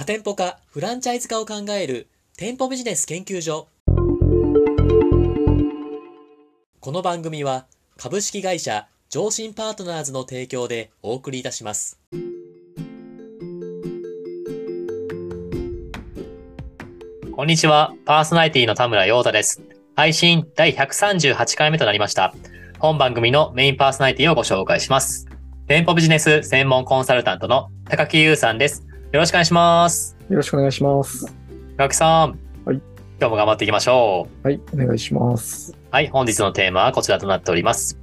多店舗化、フランチャイズ化を考える店舗ビジネス研究所。この番組は株式会社上信パートナーズの提供でお送りいたします。こんにちは。パーソナリティの田村陽太です。配信第138回目となりました。本番組のメインパーソナリティをご紹介します。店舗ビジネス専門コンサルタントの高木優さんです。よろしくお願いします。よろしくお願いします。高木さん。はい。今日も頑張っていきましょう。はい、お願いします。はい。本日のテーマはこちらとなっております。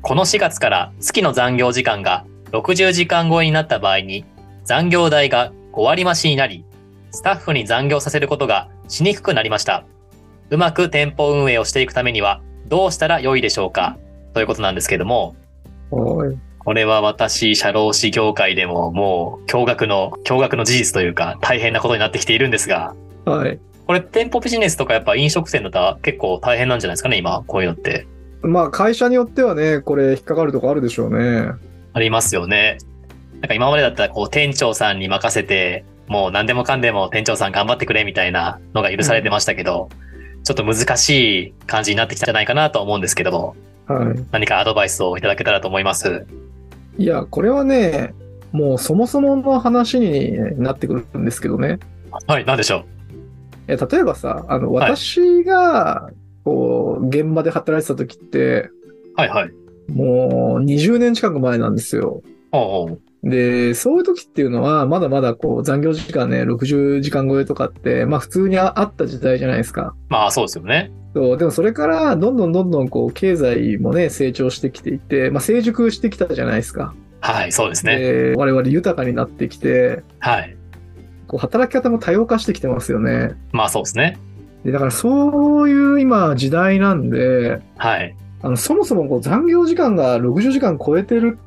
この4月から月の残業時間が60時間超えになった場合に残業代が5割増しになり、スタッフに残業させることがしにくくなりました。うまく店舗運営をしていくためにはどうしたら良いでしょうか？ということなんですけども、はい。これは私、社労士業界でももう驚愕の、驚愕の事実というか大変なことになってきているんですが、はい。これ店舗ビジネスとかやっぱ飲食店だったら結構大変なんじゃないですかね、今、こういうのって。まあ、会社によってはね、これ引っかかるとこあるでしょうね。ありますよね。なんか今までだったらこう店長さんに任せて、もう何でもかんでも店長さん頑張ってくれみたいなのが許されてましたけど、ちょっと難しい感じになってきたんじゃないかなと思うんですけども、は何かアドバイスをいただけたらと思います。い。いや、これはね、もうそもそもの話になってくるんですけどね。はい、なんでしょう？え例えばさ、あの、はい私が、こう、現場で働いてた時って、はいはい。もう20年近く前なんですよ。おうおうで、そういう時っていうのは、まだまだこう、残業時間ね、60時間超えとかって、まあ普通にああった時代じゃないですか。まあそうですよね。そう、でもそれから、どんどんどんどんこう、経済もね、成長してきていて、まあ成熟してきたじゃないですか。はい、そうですね。で、我々豊かになってきて、はい。こう、働き方も多様化してきてますよね。まあそうですね。で、だからそういう今時代なんで、はい。あの、そもそもこう残業時間が60時間超えてる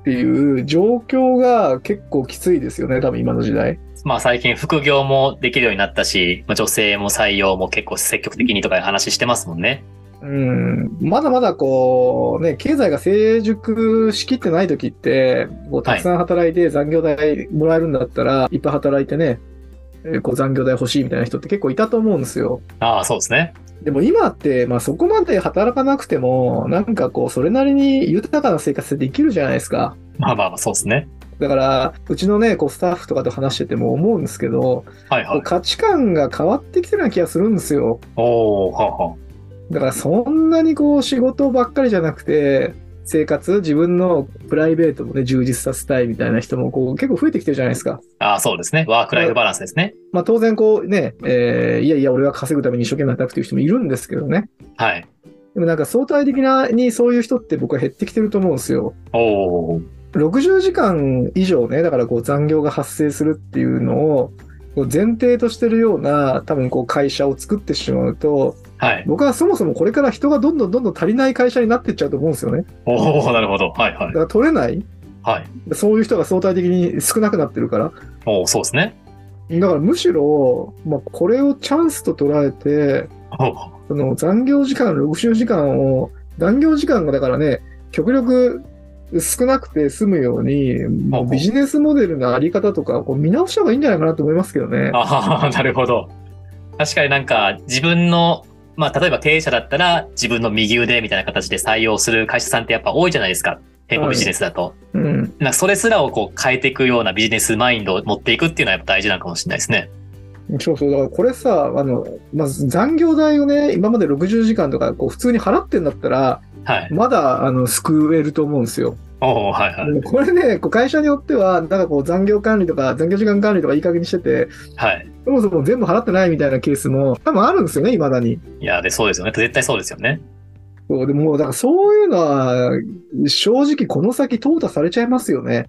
っていう状況が結構きついですよね、多分今の時代。まあ最近副業もできるようになったし、まあ、女性も採用も結構積極的にとかいう話してますもんね。うん、まだまだこう、ね、経済が成熟しきってない時って、こうたくさん働いて残業代もらえるんだったら、い、っぱい働いてね、えーこう残業代欲しいみたいな人って結構いたと思うんですよ。ああ、そうですね。でも今って、まあそこまで働かなくても、なんかこう、それなりに豊かな生活できるじゃないですか。まあまあまあ、そうですね。だから、うちのね、こうスタッフとかと話してても思うんですけど、はいはい。価値観が変わってきてるような気がするんですよ。おおはあはだからそんなにこう仕事ばっかりじゃなくて、生活、自分のプライベートもね、充実させたいみたいな人もこう結構増えてきてるじゃないですか。あ。ああ、そうですね。ワークライフバランスですね。まあ当然こうね、えーいやいや俺は稼ぐために一生懸命働くという人もいるんですけどね。はい。でもなんか相対的なにそういう人って僕は減ってきてると思うんですよ。おお60時間以上ね、だからこう残業が発生するっていうのをこう前提としてるような多分こう会社を作ってしまうと、はい。僕はそもそもこれから人がどんどんどんどん足りない会社になっていっちゃうと思うんですよね。おおなるほど。はいはい。だから取れないはい。そういう人が相対的に少なくなってるから。おおそうですね。だからむしろ、まあ、これをチャンスと捉えて、おおその残業時間、60時間を、残業時間がだからね、極力少なくて済むように、もうビジネスモデルのあり方とかこう見直した方がいいんじゃないかなと思いますけどね。ああ、なるほど。確かになんか自分の、まあ例えば経営者だったら自分の右腕みたいな形で採用する会社さんってやっぱ多いじゃないですか。店舗ビジネスだと。うん。なんかそれすらをこう変えていくようなビジネスマインドを持っていくっていうのはやっぱ大事なのかもしれないですね。そうそう。だからこれさ、あの、まず残業代をね、今まで60時間とかこう普通に払ってんだったら、はい。まだあの救えると思うんですよ。おおはいはい。これね、こう会社によっては、なんかこう残業管理とか残業時間管理とかいい加減にしてて、はい。そもそも全部払ってないみたいなケースも多分あるんですよね、未だに。いや、で、そうですよね。絶対そうですよね。そうでもだからそういうのは、正直この先淘汰されちゃいますよね。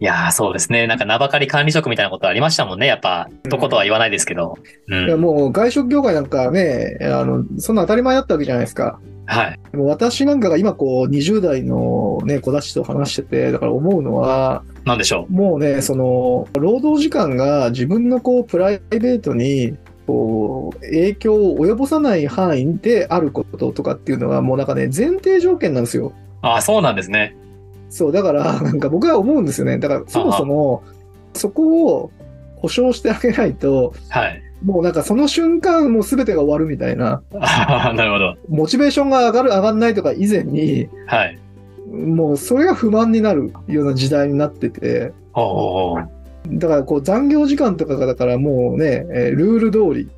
いやー、そうですね。なんか名ばかり管理職みたいなことありましたもんね。やっぱ、どことは言わないですけど。ういやん。もう外食業界なんかね、あの、そんな当たり前だったわけじゃないですか。はい。でも私なんかが今こう20代のね、子たちと話してて、だから思うのは、なんでしょもうね、その、労働時間が自分のこう、プライベートに、こう、影響を及ぼさない範囲であることとかっていうのは、もうなんかね、前提条件なんですよ。う。ああ、そうなんですね。そう、だから、なんか僕は思うんですよね。だから、そもそも、そこを、保証してあげないと、はい。もうなんかその瞬間もう全てが終わるみたいな、なるほど。モチベーションが上がる上がんないとか以前に、はい。もうそれが不満になるような時代になってて。だからこう残業時間とかがだからもうね、えールール通り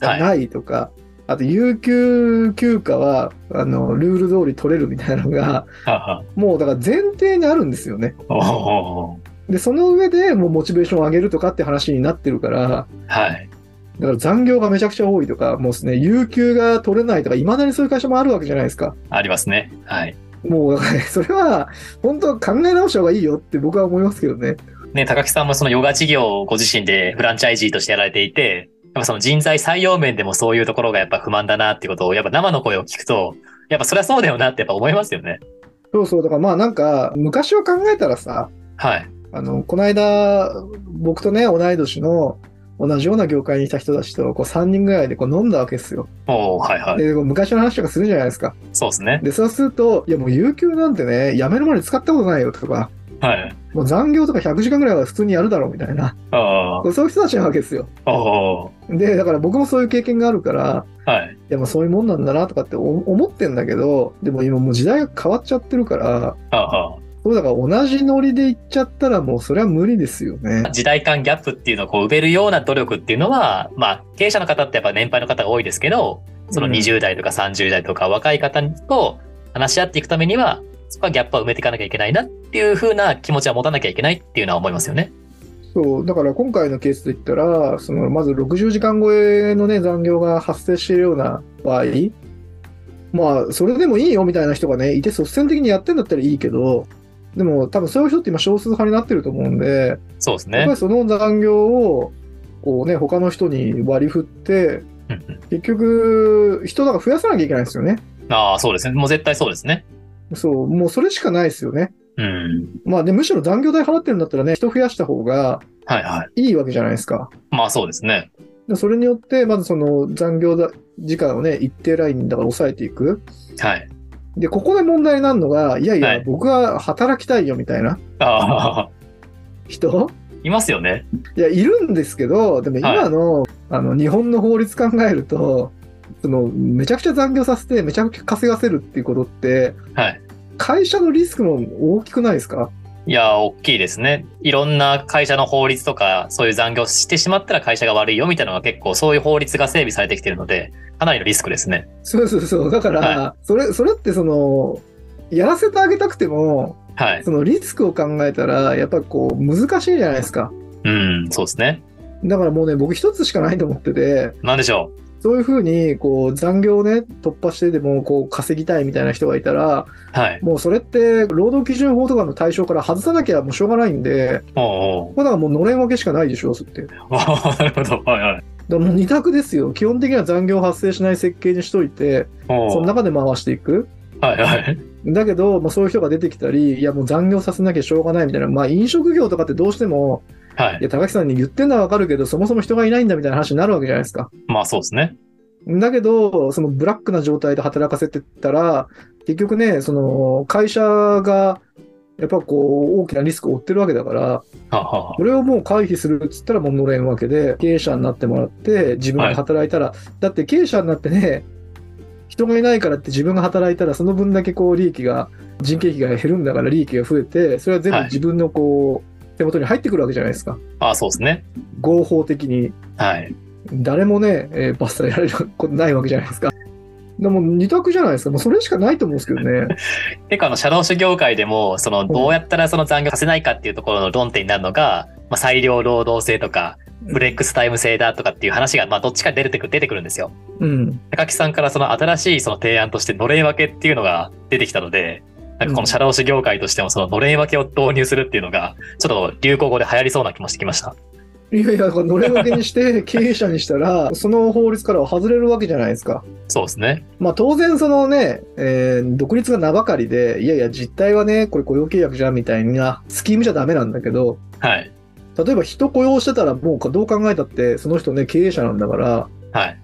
がないとか、あと有給休暇はあのルール通り取れるみたいなのが、ははもうだから前提にあるんですよね。で、その上でもうモチベーションを上げるとかって話になってるから、はい。だから残業がめちゃくちゃ多いとか、もうですね、有給が取れないとか、未だにそういう会社もあるわけじゃないですか。ありますね。はい。もう、それは、本当考え直した方がいいよって僕は思いますけどね。ね、高木さんもそのヨガ事業をご自身でフランチャイジーとしてやられていて、やっぱその人材採用面でもそういうところがやっぱ不満だなっていうことを、やっぱ生の声を聞くと、やっぱそりゃそうだよなってやっぱ思いますよね。そうそう、だからまあなんか、昔を考えたらさ、はい。あの、この間、僕とね、同い年の、同じような業界にいた人たちと、こう3人ぐらいでこう飲んだわけですよ。おーはいはい。で、昔の話とかするじゃないですか。そうですね。で、そうすると、いやもう有給なんてね、辞めるまで使ったことないよとか、はい。もう残業とか100時間ぐらいは普通にやるだろうみたいな、あそういう人たちなわけですよ。で、だから僕もそういう経験があるから、はい。いやまあそういうもんなんだなとかって思思ってんだけど、でも今もう時代が変わっちゃってるから、あそうだから同じノリで行っちゃったらもうそれは無理ですよねあ。。時代間ギャップっていうのをこう埋めるような努力っていうのは、まあ、経営者の方ってやっぱ年配の方が多いですけど、そのうん20代とか30代とか若い方と話し合っていくためには、そこはギャップを埋めていかなきゃいけないなっていう風な気持ちは持たなきゃいけないっていうのは思いますよね。そう、だから今回のケースで言ったら、そのまず60時間超えのね、残業が発生しているような場合、まあ、それでもいいよみたいな人がね、いて率先的にやってんだったらいいけど、でも多分そういう人って今少数派になってると思うんで、そうですねやっぱり。その残業を、こうね、他の人に割り振って、うんうん結局、人だから増やさなきゃいけないんですよね。ああ、そうですね。もう絶対そうですね。そう、もうそれしかないですよね。うん。まあで、むしろ残業代払ってるんだったらね、人増やした方がはいはい。いいわけじゃないですか。まあそうですね。でそれによって、まずその残業だ時間をね、一定ラインだから抑えていく。はい。で、ここで問題になるのが、いやいや、はい。僕は働きたいよみたいなああ、人？いますよね。いや、いるんですけど、でも今の、あの、日本の法律考えると、その、めちゃくちゃ残業させて、めちゃくちゃ稼がせるっていうことって、はい。会社のリスクも大きくないですか？いや、大きいですね。いろんな会社の法律とか、そういう残業してしまったら会社が悪いよみたいなのが結構そういう法律が整備されてきてるので、かなりのリスクですね。そうそうそう。だから、はそれ、それってその、やらせてあげたくても、はい。そのリスクを考えたら、やっぱりこう、難しいじゃないですか。うん、そうですね。だからもうね、僕一つしかないと思ってて、なんでしょそういうふうに、こう、残業をね、突破してでも、こう、稼ぎたいみたいな人がいたら、う。はい。もうそれって、労働基準法とかの対象から外さなきゃもうしょうがないんで、これだからもうのれん分けしかないでしょ、って。だかおーなるほど。はいはい。らもう二択ですよ。基本的には残業発生しない設計にしといて、その中で回していく。はいはい。だけど、まあ、そういう人が出てきたり、いやもう残業させなきゃしょうがないみたいな、まあ飲食業とかってどうしても、はいい。や、高木さんに言ってんのはわかるけど、そもそも人がいないんだみたいな話になるわけじゃないですか。まあそうですね。だけど、そのブラックな状態で働かせてたら、結局ね、その会社が、やっぱこう、大きなリスクを負ってるわけだから、これをもう回避するっつったらもうのれんわけで、経営者になってもらって、自分が働いたら、だって経営者になってね、人がいないからって自分が働いたら、その分だけこう利益が、人件費が減るんだから利益が増えて、それは全部はい自分のこう、手元に入ってくるわけじゃないですか。ああ、そうですね。合法的に。はい。誰もね、えー罰せられることないわけじゃないですか。でも二択じゃないですか。もうそれしかないと思うんですけどね。結構あの、社労士業界でも、その、どうやったらその残業させないかっていうところの論点になるのが、まあ、裁量労働制とか、フレックスタイム制だとかっていう話が、まあ、どっちか出てくる、出てくるんですよ。うん。高木さんからその新しいその提案としてのれん分けっていうのが出てきたので、なんかこの社労士業界としてもそののれん分けを導入するっていうのが、ちょっと流行語で流行りそうな気もしてきました。いやいや、のれん分けにして 経営者にしたら、その法律からは外れるわけじゃないですか。そうですね。まあ当然そのね、えー独立が名ばかりで、いやいや実態はね、これ雇用契約じゃんみたいなスキームじゃダメなんだけど、はい。例えば人雇用してたらもうどう考えたってその人ね経営者なんだから、はい。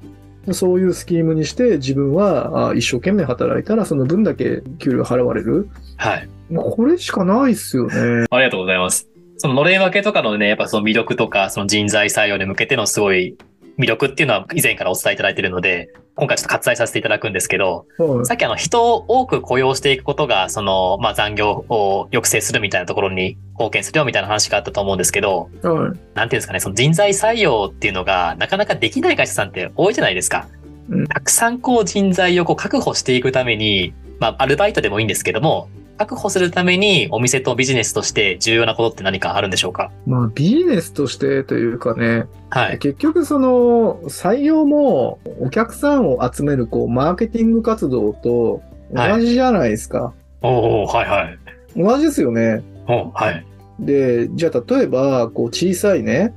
そういうスキームにして自分はあ一生懸命働いたらその分だけ給料払われる。はい。これしかないっすよね。ありがとうございます。そののれん分けとかのね、やっぱその魅力とか、その人材採用に向けてのすごい魅力っていうのは以前からお伝えいただいているので、今回ちょっと割愛させていただくんですけど、はいさっきあの人を多く雇用していくことが、その、まあ残業を抑制するみたいなところに貢献するよみたいな話があったと思うんですけど、はい。なんていうんですかね、その人材採用っていうのがなかなかできない会社さんって多いじゃないですか。うんたくさんこう人材をこう確保していくために、まあアルバイトでもいいんですけども、確保するためにお店とビジネスとして重要なことって何かあるんでしょうか？まあ、ビジネスとしてというかね、はい。結局その採用もお客さんを集めるこうマーケティング活動と同じじゃないですか。おおはいはい。同じですよね。おはい。で、じゃあ例えばこう小さいね、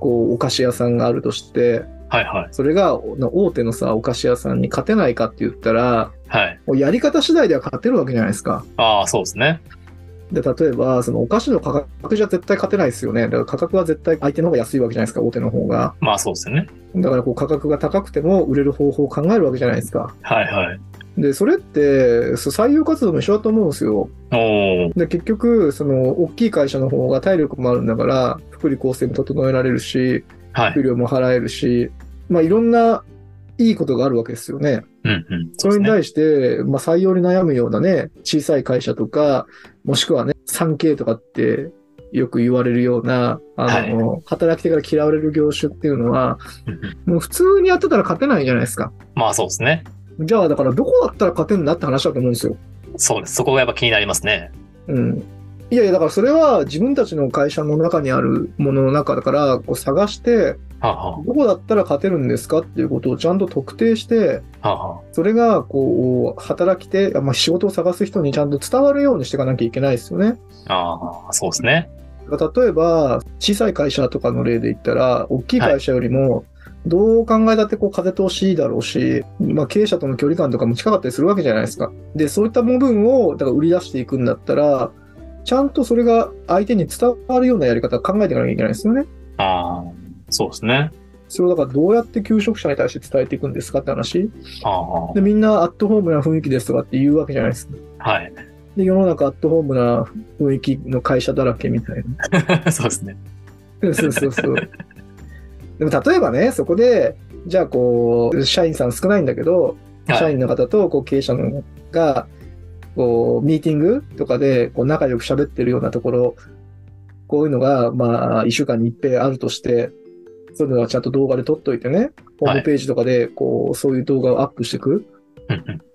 こうお菓子屋さんがあるとして、はいはい。それが大手のさ、お菓子屋さんに勝てないかって言ったら、はい。もうやり方次第では勝てるわけじゃないですか。ああ、そうですね。で、例えば、そのお菓子の価格じゃ絶対勝てないですよね。だから価格は絶対相手の方が安いわけじゃないですか、大手の方が。まあそうですよね。だからこう価格が高くても売れる方法を考えるわけじゃないですか。はいはい。で、それって、採用活動も一緒だと思うんですよ。で、結局、その、大きい会社の方が体力もあるんだから、福利厚生も整えられるし、はい。給料も払えるし、まあ、いろんないいことがあるわけですよね。うんうん。それに。対して、まあ、採用に悩むようなね、小さい会社とか、もしくはね、3K とかってよく言われるような、あの、働き手から嫌われる業種っていうのは、もう普通にやってたら勝てないじゃないですか。まあそうですね。じゃあ、だからどこだったら勝てんだって話だと思うんですよ。そうです。そこがやっぱ気になりますね。うん。いやいや、だからそれは自分たちの会社の中にあるものの中だから、こう探して、どこだったら勝てるんですかっていうことをちゃんと特定して、それが、こう、働き手、まあ、仕事を探す人にちゃんと伝わるようにしていかなきゃいけないですよね。あ。ああ、そうですね。例えば、小さい会社とかの例で言ったら、大きい会社よりも、どう考えたってこう風通しいいだろうし、まあ、経営者との距離感とかも近かったりするわけじゃないですか。で、そういった部分をだから売り出していくんだったら、ちゃんとそれが相手に伝わるようなやり方を考えていかなきゃいけないですよね。ああ、そうですね。それをだからどうやって求職者に対して伝えていくんですかって話。ああ、で、みんなアットホームな雰囲気ですとかって言うわけじゃないですか。はい。で、世の中アットホームな雰囲気の会社だらけみたいな。そうですね。そうそうそう。でも例えばね、そこで、じゃあこう、社員さん少ないんだけど、はい社員の方とこう経営者のが、こう、ミーティングとかでこう仲良く喋ってるようなところ、こういうのが、まあ、一週間に一遍あるとして、そういうのはちゃんと動画で撮っといてね、ホームページとかで、こう、そういう動画をアップしていく。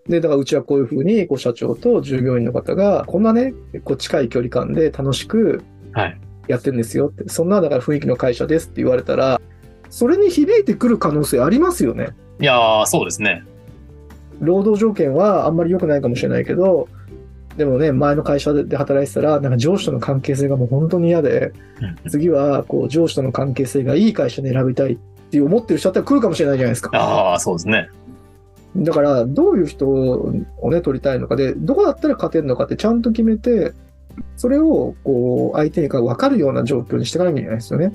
で、だからうちはこういうふうに、こう、社長と従業員の方が、こんなね、こう、近い距離感で楽しくはい。やってんですよって、そんなだから雰囲気の会社ですって言われたら、それに響いてくる可能性ありますよね。いやー、そうですね。労働条件はあんまり良くないかもしれないけど、でもね、前の会社で働いてたら、なんか上司との関係性がもう本当に嫌で、うん次はこう上司との関係性がいい会社に選びたいっていう思ってる人だったら来るかもしれないじゃないですか。ああ、そうですね。だから、どういう人をね、取りたいのかで、どこだったら勝てるのかってちゃんと決めて、それをこう相手が分かるような状況にしていかなきゃいけないですよね。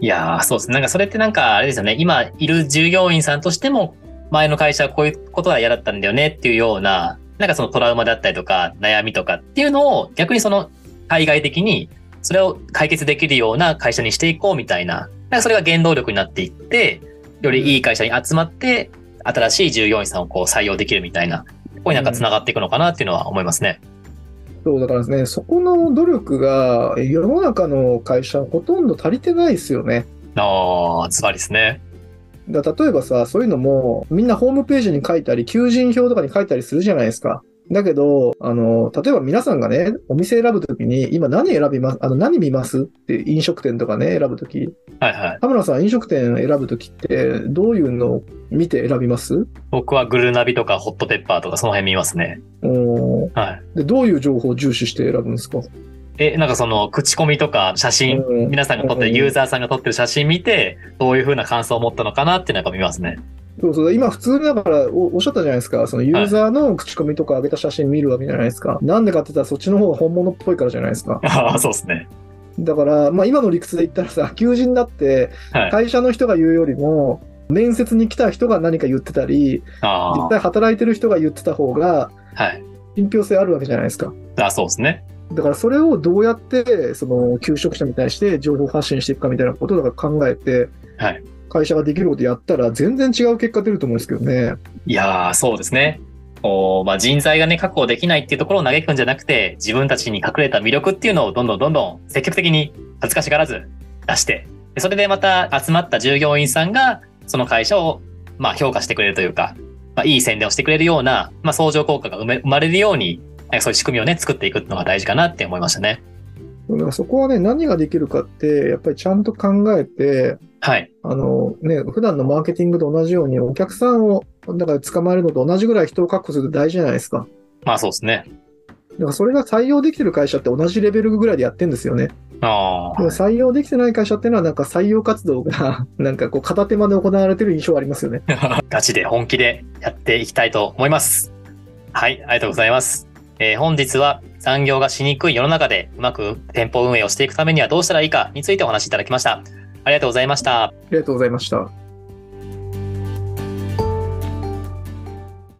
いやー、そうですね。なんかそれってなんかあれですよね。今いる従業員さんとしても、前の会社はこういうことは嫌だったんだよねっていうような、なんかそのトラウマだったりとか悩みとかっていうのを逆にその対外的にそれを解決できるような会社にしていこうみたいな、なんかそれが原動力になっていって、よりいい会社に集まって、新しい従業員さんをこう採用できるみたいな、ここになんか繋がっていくのかなっていうのは思いますね。そう、だからですね、そこの努力が世の中の会社ほとんど足りてないですよね。ああ、ズバリですね。だ例えばさ、そういうのもみんなホームページに書いたり、求人票とかに書いたりするじゃないですか。だけど、あの、例えば皆さんがね、お店選ぶときに、今何選びます、あの、何見ますって飲食店とかね、選ぶとき。はいはい。田村さん、飲食店選ぶときって、どういうのを見て選びます？僕はグルナビとかホットペッパーとかその辺見ますね。おーはい。で、どういう情報を重視して選ぶんですか？え、なんかその、口コミとか写真、うん皆さんが撮ってる、うんユーザーさんが撮ってる写真見て、どういう風な感想を持ったのかなっていうのはやっぱ見ますね。そうそう、今普通にだからおおっしゃったじゃないですか、そのユーザーの口コミとか上げた写真見るわけじゃないですか。なんでかって言ったらそっちの方が本物っぽいからじゃないですか。ああ、そうですね。だから、まあ今の理屈で言ったらさ、求人だってはい。会社の人が言うよりも、面接に来た人が何か言ってたり、実あ際働いてる人が言ってた方があ、はい。信憑性あるわけじゃないですか。あそうですね。だからそれをどうやって、その、求職者に対して情報発信していくかみたいなことをだから考えて、はい会社ができることやったら全然違う結果出ると思うんですけどね。いやー、そうですね。こうまあ、人材がね、確保できないっていうところを嘆くんじゃなくて、自分たちに隠れた魅力っていうのをどんどんどんどん積極的に恥ずかしがらず出して、でそれでまた集まった従業員さんが、その会社を、まあ、評価してくれるというか、まあ、いい宣伝をしてくれるような、まあ、相乗効果が生まれるように、そういう仕組みをね、作っていくのが大事かなって思いましたね。だからそこはね、何ができるかって、やっぱりちゃんと考えて、はい。あのね、普段のマーケティングと同じように、お客さんを、だから捕まえるのと同じぐらい人を確保すると大事じゃないですか。まあそうですね。だからそれが採用できてる会社って同じレベルぐらいでやってるんですよね。あでも採用できてない会社っていうのは、なんか採用活動が、なんかこう片手間で行われてる印象ありますよね。あ。ガチで本気でやっていきたいと思います。はい、ありがとうございます。えー本日は残業がしにくい世の中でうまく店舗運営をしていくためにはどうしたらいいかについてお話しいただきました。ありがとうございました。ありがとうございました。